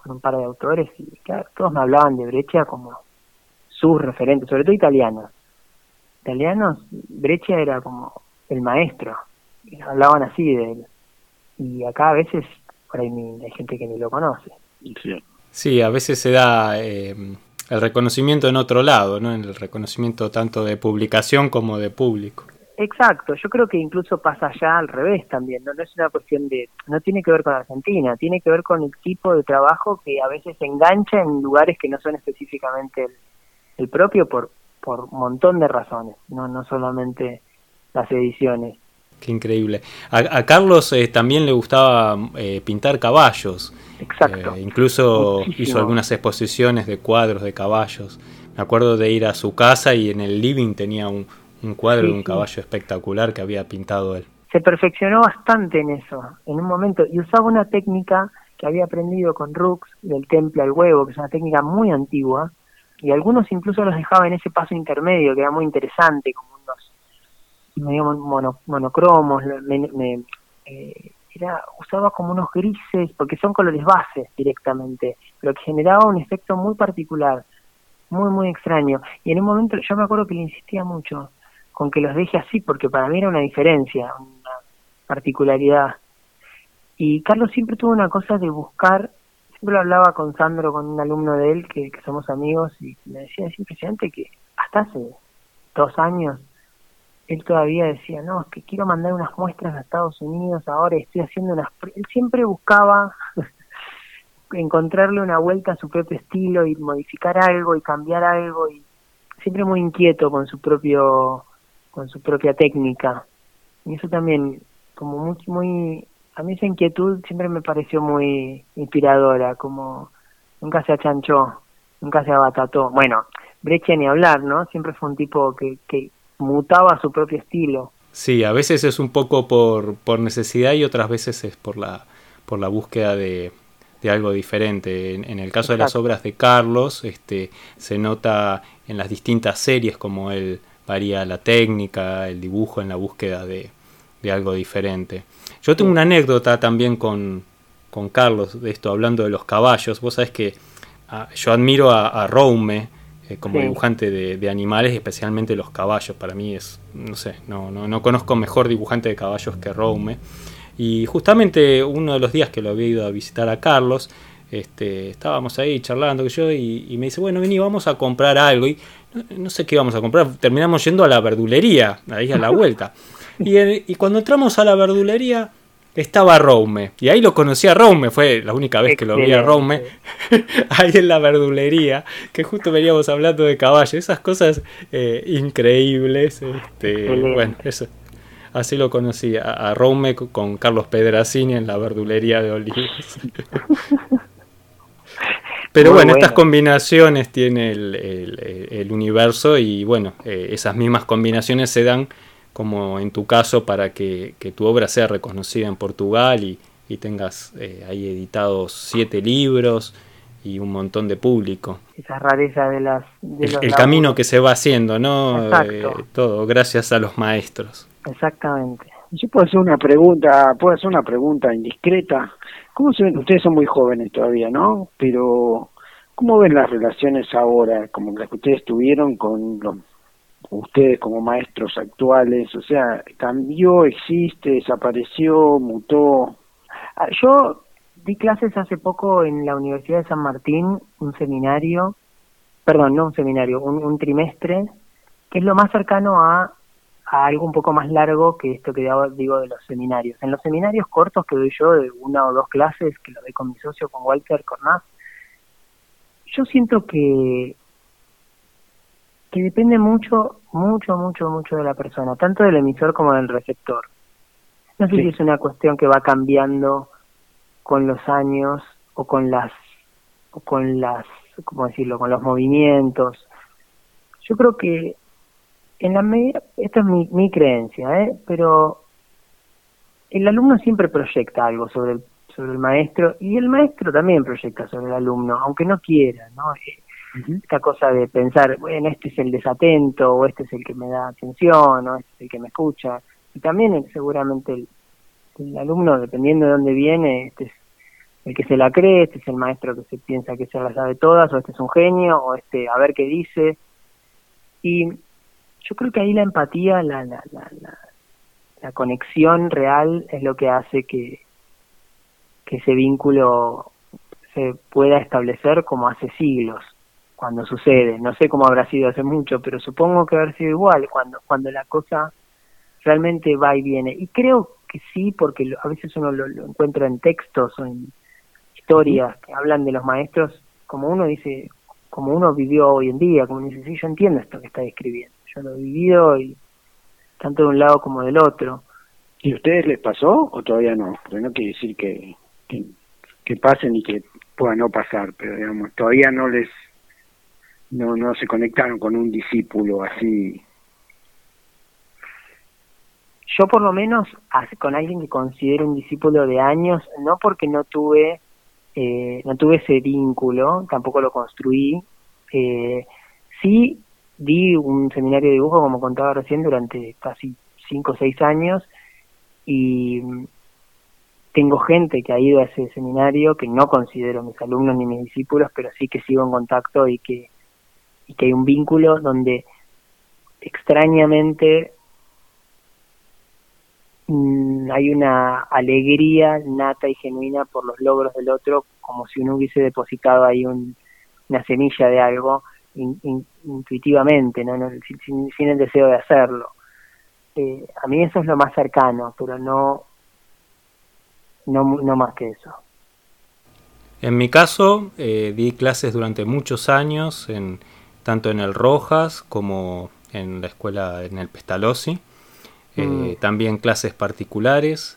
Speaker 3: con un par de autores y claro, todos me hablaban de Brecha como sus referentes, sobre todo italianos italianos, Breccia era como el maestro, y hablaban así de él. Y acá a veces por ahí hay gente que ni lo conoce.
Speaker 1: Sí, a veces se da eh, el reconocimiento en otro lado, ¿no? En el reconocimiento tanto de publicación como de público.
Speaker 3: Exacto, yo creo que incluso pasa allá al revés también, ¿no? no es una cuestión de, no tiene que ver con Argentina, tiene que ver con el tipo de trabajo que a veces se engancha en lugares que no son específicamente el, el propio por, por un montón de razones, no, no solamente las ediciones.
Speaker 1: Qué increíble. A, Carlos eh, también le gustaba eh, pintar caballos.
Speaker 3: Exacto.
Speaker 1: Eh, incluso hizo algunas exposiciones de cuadros de caballos. Me acuerdo de ir a su casa y en el living tenía un, cuadro de un caballo espectacular que había pintado él.
Speaker 3: Se perfeccionó bastante en eso, en un momento, y usaba una técnica que había aprendido con Rux del temple al huevo, que es una técnica muy antigua, y algunos incluso los dejaba en ese paso intermedio que era muy interesante, como unos medio monocromos, me, eh, era, usaba como unos grises, porque son colores bases directamente, pero que generaba un efecto muy particular, muy, muy extraño. Y en un momento yo me acuerdo que le insistía mucho con que los deje así, porque para mí era una diferencia, una particularidad. Y Carlos siempre tuvo una cosa de buscar siempre hablaba con Sandro, con un alumno de él, que, somos amigos, y me decía, es impresionante que hasta hace dos años él todavía decía, no, es que quiero mandar unas muestras a Estados Unidos, ahora estoy haciendo unas... Él siempre buscaba encontrarle una vuelta a su propio estilo y modificar algo y cambiar algo y siempre muy inquieto con su propio con su propia técnica y eso también como muy muy a mí esa inquietud siempre me pareció muy inspiradora, como nunca se achanchó, nunca se abatató. Bueno, Brecha ni hablar, ¿no? Siempre fue un tipo que, que mutaba su propio estilo.
Speaker 1: Sí, a veces es un poco por, por necesidad y otras veces es por la, por la búsqueda de, de algo diferente. En, el caso de las obras de Carlos, este, se nota en las distintas series como él varía la técnica, el dibujo en la búsqueda de, de algo diferente. Yo tengo una anécdota también con, con Carlos de esto, hablando de los caballos. Vos sabés que ah, yo admiro a, a eh, como dibujante de, animales, especialmente los caballos. Para mí es, no sé, no, no, no conozco mejor dibujante de caballos que Roume. Y justamente uno de los días que lo había ido a visitar a Carlos, este, estábamos ahí charlando que yo y, me dice, bueno, vení, vamos a comprar algo. Y no, sé qué íbamos a comprar, terminamos yendo a la verdulería, ahí a la vuelta. Y, y cuando entramos a la verdulería, estaba Rome. Y ahí lo conocí a Rome, fue la única vez que lo vi a Rome, ahí en la verdulería, que justo veníamos hablando de caballos, esas cosas eh, increíbles. Este, bueno, eso. Así lo conocí, a, Rome con Carlos Pedracini en la verdulería de Olivos. Pero bueno, estas combinaciones tiene el, universo y bueno, eh, esas mismas combinaciones se dan como en tu caso, para que, tu obra sea reconocida en Portugal y, tengas eh, ahí editados siete libros y un montón de público.
Speaker 3: Esa rareza de las...
Speaker 1: el, camino que se va haciendo, ¿no? Eh, todo gracias a los maestros.
Speaker 3: Exactamente.
Speaker 2: Yo puedo hacer una pregunta, puedo hacer una pregunta indiscreta. ¿Cómo se ven? Ustedes son muy jóvenes todavía, ¿no? Pero ¿cómo ven las relaciones ahora, como las que ustedes tuvieron con los ustedes como maestros actuales? O sea, ¿cambió, existe, desapareció, mutó?
Speaker 3: Ah, yo di clases hace poco en la Universidad de San Martín, un seminario, perdón, no un seminario, un, trimestre, que es lo más cercano a a algo un poco más largo que esto que digo de los seminarios. En los seminarios cortos que doy yo, de una o dos clases, que lo doy con mi socio, con Walter Cornaz, yo siento que, que depende mucho, mucho, mucho, mucho de la persona, tanto del emisor como del receptor. No sé si es una cuestión que va cambiando con los años o con las, o con las, ¿cómo decirlo?, con los movimientos. Yo creo que en la medida, esta es mi, mi creencia, ¿eh? pero el alumno siempre proyecta algo sobre el, sobre el maestro y el maestro también proyecta sobre el alumno, aunque no quiera, ¿no? Eh, esta cosa de pensar, bueno, este es el desatento, o este es el que me da atención, o este es el que me escucha. Y también seguramente el, el alumno, dependiendo de dónde viene, este es el que se la cree, este es el maestro que se piensa que se las sabe todas, o este es un genio, o este a ver qué dice. Y yo creo que ahí la empatía, la, la, la, la, conexión real es lo que hace que, que ese vínculo se pueda establecer como hace siglos cuando sucede. No sé cómo habrá sido hace mucho, pero supongo que habrá sido igual cuando, cuando la cosa realmente va y viene. Y creo que sí, porque a veces uno lo, encuentra en textos o en historias que hablan de los maestros, como uno dice, como uno vivió hoy en día, como dice, sí, yo entiendo esto que está describiendo yo lo he vivido y tanto de un lado como del otro.
Speaker 2: ¿Y a ustedes les pasó o todavía no? Porque no quiere decir que, que, pasen y que pueda no pasar, pero digamos, todavía no les, no, no se conectaron con un discípulo así.
Speaker 3: Yo por lo menos con alguien que considero un discípulo de años, no porque no tuve, eh, no tuve ese vínculo, tampoco lo construí, eh, sí di un seminario de dibujo, como contaba recién, durante casi cinco o seis años y tengo gente que ha ido a ese seminario que no considero mis alumnos ni mis discípulos, pero sí que sigo en contacto y que, y que hay un vínculo donde extrañamente mm, hay una alegría nata y genuina por los logros del otro, como si uno hubiese depositado ahí un, una semilla de algo intuitivamente, ¿no? sin, el deseo de hacerlo. Eh, a mí eso es lo más cercano, pero no, no, no más que eso.
Speaker 1: En mi caso, eh, di clases durante muchos años, en, tanto en el Rojas como en la escuela en el Pestalozzi. Eh, mm. También clases particulares.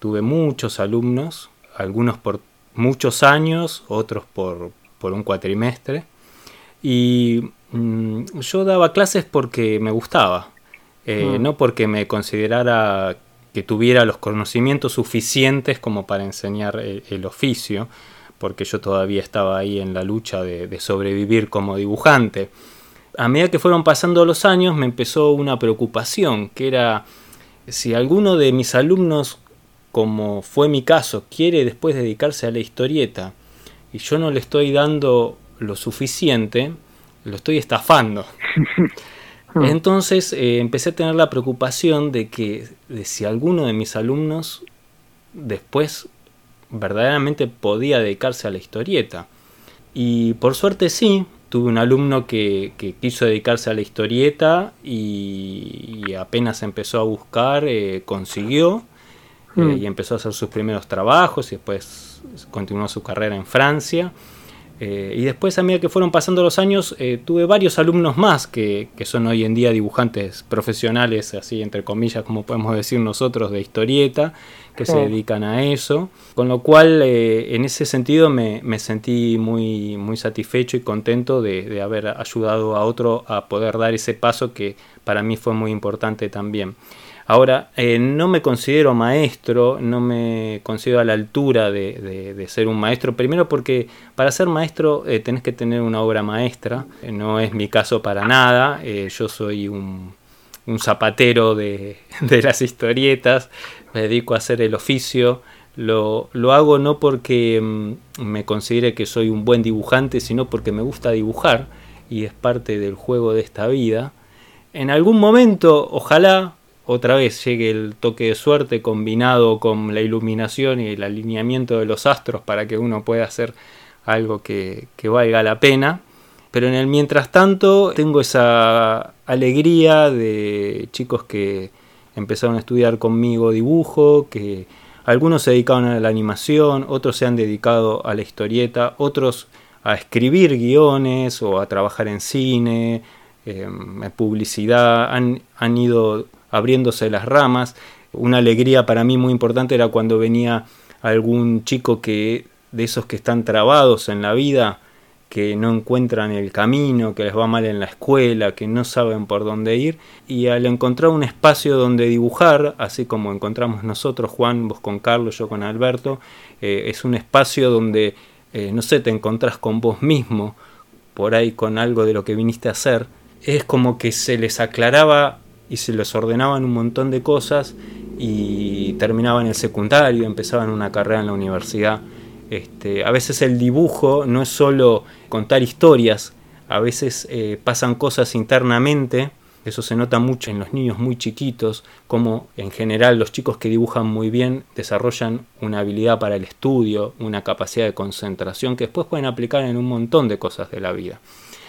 Speaker 1: Tuve muchos alumnos, algunos por muchos años, otros por, por un cuatrimestre. Y mm, yo daba clases porque me gustaba, eh, mm. no porque me considerara que tuviera los conocimientos suficientes como para enseñar el, oficio, porque yo todavía estaba ahí en la lucha de, sobrevivir como dibujante. A medida que fueron pasando los años me empezó una preocupación, que era si alguno de mis alumnos, como fue mi caso, quiere después dedicarse a la historieta y yo no le estoy dando lo suficiente, lo estoy estafando. Entonces eh, empecé a tener la preocupación de que de si alguno de mis alumnos después verdaderamente podía dedicarse a la historieta. Y por suerte sí, tuve un alumno que, quiso dedicarse a la historieta y, apenas empezó a buscar, eh, consiguió eh, mm. y empezó a hacer sus primeros trabajos y después continuó su carrera en Francia. Eh, y después, a medida que fueron pasando los años, eh, tuve varios alumnos más que, son hoy en día dibujantes profesionales, así entre comillas, como podemos decir nosotros, de historieta, que se dedican a eso. Con lo cual, eh, en ese sentido, me, sentí muy, muy satisfecho y contento de, de haber ayudado a otro a poder dar ese paso que para mí fue muy importante también. Ahora, eh, no me considero maestro, no me considero a la altura de, ser un maestro, primero porque para ser maestro eh, tenés que tener una obra maestra, eh, no es mi caso para nada, yo soy un, zapatero de, las historietas, me dedico a hacer el oficio, lo, lo hago no porque mm, me considere que soy un buen dibujante, sino porque me gusta dibujar y es parte del juego de esta vida. En algún momento, ojalá, otra vez llegue el toque de suerte combinado con la iluminación y el alineamiento de los astros para que uno pueda hacer algo que, valga la pena. Pero en el mientras tanto tengo esa alegría de chicos que empezaron a estudiar conmigo dibujo, que algunos se dedicaron a la animación, otros se han dedicado a la historieta, otros a escribir guiones o a trabajar en cine, em, en publicidad, han, han ido abriéndose las ramas. Una alegría para mí muy importante era cuando venía algún chico que de esos que están trabados en la vida, que no encuentran el camino, que les va mal en la escuela, que no saben por dónde ir, y al encontrar un espacio donde dibujar, así como encontramos nosotros, Juan, vos con Carlos, yo con Alberto, eh, es un espacio donde, eh, no sé, te encontrás con vos mismo, por ahí con algo de lo que viniste a hacer, es como que se les aclaraba y se les ordenaban un montón de cosas y terminaban el secundario, empezaban una carrera en la universidad. Este, a veces el dibujo no es solo contar historias, a veces eh, pasan cosas internamente, eso se nota mucho en los niños muy chiquitos, como en general los chicos que dibujan muy bien desarrollan una habilidad para el estudio, una capacidad de concentración que después pueden aplicar en un montón de cosas de la vida.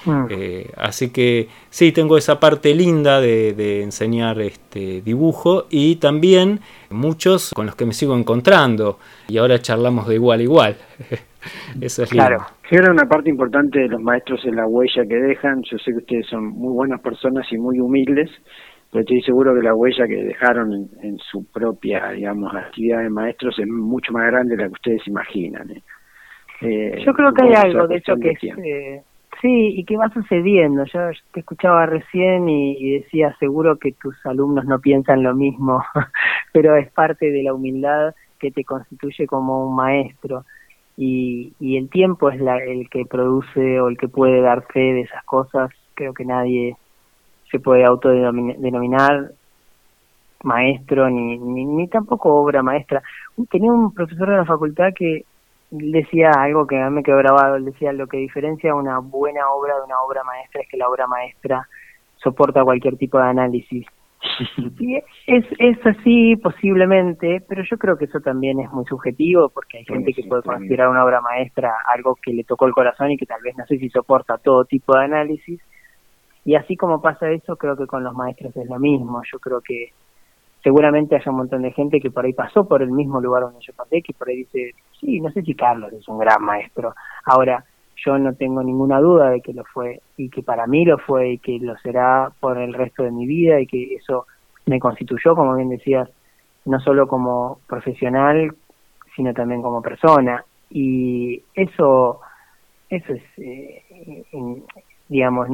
Speaker 1: Mm. Eh, así que sí, tengo esa parte linda de, enseñar este dibujo y también muchos con los que me sigo encontrando y ahora charlamos de igual a igual. Eso es
Speaker 2: claro. Era una parte importante de los maestros en la huella que dejan. Yo sé que ustedes son muy buenas personas y muy humildes, pero estoy seguro que la huella que dejaron en, su propia, digamos, actividad de maestros es mucho más grande de la que ustedes imaginan. ¿eh?
Speaker 3: Eh, Yo creo que hay algo, de hecho, que es, Sí, y qué va sucediendo. Yo te escuchaba recién y, decía, seguro que tus alumnos no piensan lo mismo, pero es parte de la humildad que te constituye como un maestro. Y, y el tiempo es la, el que produce o el que puede dar fe de esas cosas. Creo que nadie se puede autodenominar maestro ni, ni, ni tampoco obra maestra. Tenía un profesor de la facultad que decía algo que a mí me quedó grabado, él decía lo que diferencia una buena obra de una obra maestra es que la obra maestra soporta cualquier tipo de análisis. Es, es así posiblemente, pero yo creo que eso también es muy subjetivo porque hay gente que puede considerar una obra maestra algo que le tocó el corazón y que tal vez no sé si soporta todo tipo de análisis. Y así como pasa eso, creo que con los maestros es lo mismo. Yo creo que seguramente haya un montón de gente que por ahí pasó por el mismo lugar donde yo pasé, que por ahí dice, sí, no sé si Carlos es un gran maestro. Ahora, yo no tengo ninguna duda de que lo fue y que para mí lo fue y que lo será por el resto de mi vida y que eso me constituyó, como bien decías, no solo como profesional, sino también como persona. Y eso, eso es, eh, digamos,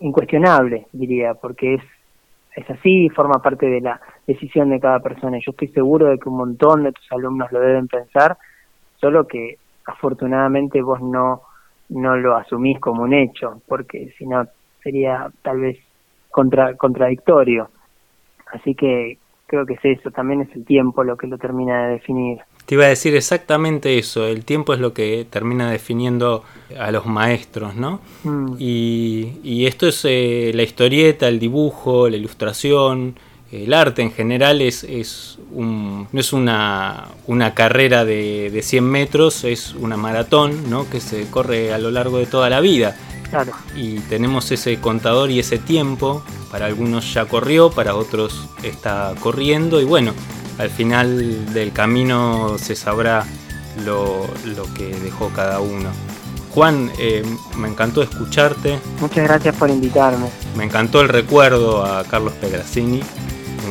Speaker 3: incuestionable, diría, porque es es así forma parte de la decisión de cada persona. Yo estoy seguro de que un montón de tus alumnos lo deben pensar, solo que afortunadamente vos no, no lo asumís como un hecho, porque si no sería tal vez contra, contradictorio. Así que creo que es eso, también es el tiempo lo que lo termina de definir.
Speaker 1: Te iba a decir exactamente eso, el tiempo es lo que termina definiendo a los maestros, ¿no? Mm. Y, esto es eh, la historieta, el dibujo, la ilustración, el arte en general es, es un, no es una, una carrera de, de, 100 metros, es una maratón ¿no? que se corre a lo largo de toda la vida.
Speaker 3: Claro.
Speaker 1: Y tenemos ese contador y ese tiempo, para algunos ya corrió, para otros está corriendo y bueno, al final del camino se sabrá lo, que dejó cada uno. Juan, eh, me encantó escucharte.
Speaker 3: Muchas gracias por invitarme.
Speaker 1: Me encantó el recuerdo a Carlos Pegracini,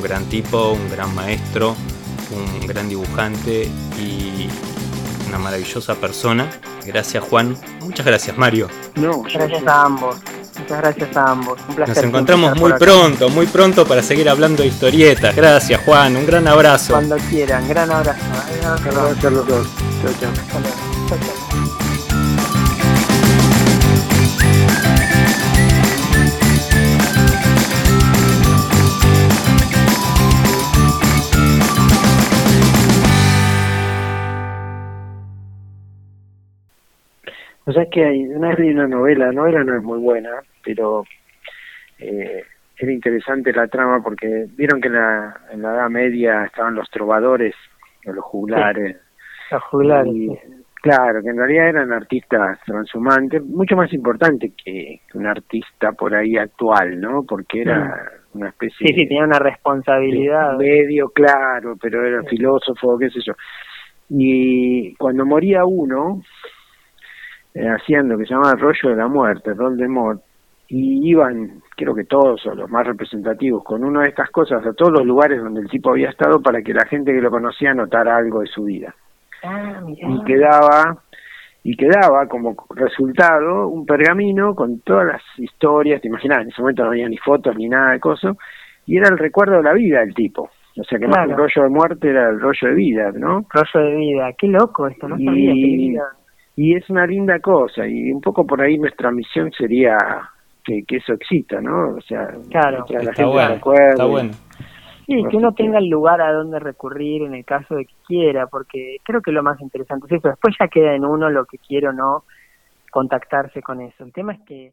Speaker 1: un gran tipo, un gran maestro, un gran dibujante y una maravillosa persona. Gracias Juan. Muchas gracias Mario.
Speaker 3: No, gracias a ambos. Muchas gracias a ambos. Un placer.
Speaker 1: Nos encontramos muy pronto, muy pronto para seguir hablando de historietas. Gracias, Juan. Un gran abrazo.
Speaker 3: Cuando quieran. Gran abrazo.
Speaker 2: Gracias a los dos. Chao, chao. O sea, que hay, una vez una novela, la novela no es muy buena, pero eh, era interesante la trama porque vieron que en la, Edad Media estaban los trovadores, los juglares.
Speaker 3: Los juglares.
Speaker 2: Claro, que en realidad eran artistas transhumantes, mucho más importante que un artista por ahí actual, ¿no? Porque era mm. una especie
Speaker 3: Sí, sí, tenía una responsabilidad.
Speaker 2: medio claro, pero era filósofo, qué sé yo. Y cuando moría uno, eh, haciendo que se llamaba Rollo de la Muerte, Rol de Mort, y iban, creo que todos o los más representativos, con una de estas cosas a todos los lugares donde el tipo había estado para que la gente que lo conocía notara algo de su vida. Ah, y quedaba y quedaba como resultado un pergamino con todas las historias, te imaginas, en ese momento no había ni fotos ni nada de cosas, y era el recuerdo de la vida del tipo. O sea que más que el rollo de muerte era el rollo de vida, ¿no?
Speaker 3: Rollo de vida, qué loco esto, no sabía y,
Speaker 2: y es una linda cosa, y un poco por ahí nuestra misión sería que, que eso exista, ¿no? O sea,
Speaker 3: claro.
Speaker 1: que la gente está bueno.
Speaker 3: Sí, que uno tenga el lugar a donde recurrir en el caso de que quiera, porque creo que lo más interesante es eso. Después ya queda en uno lo que quiero o no contactarse con eso. El tema es que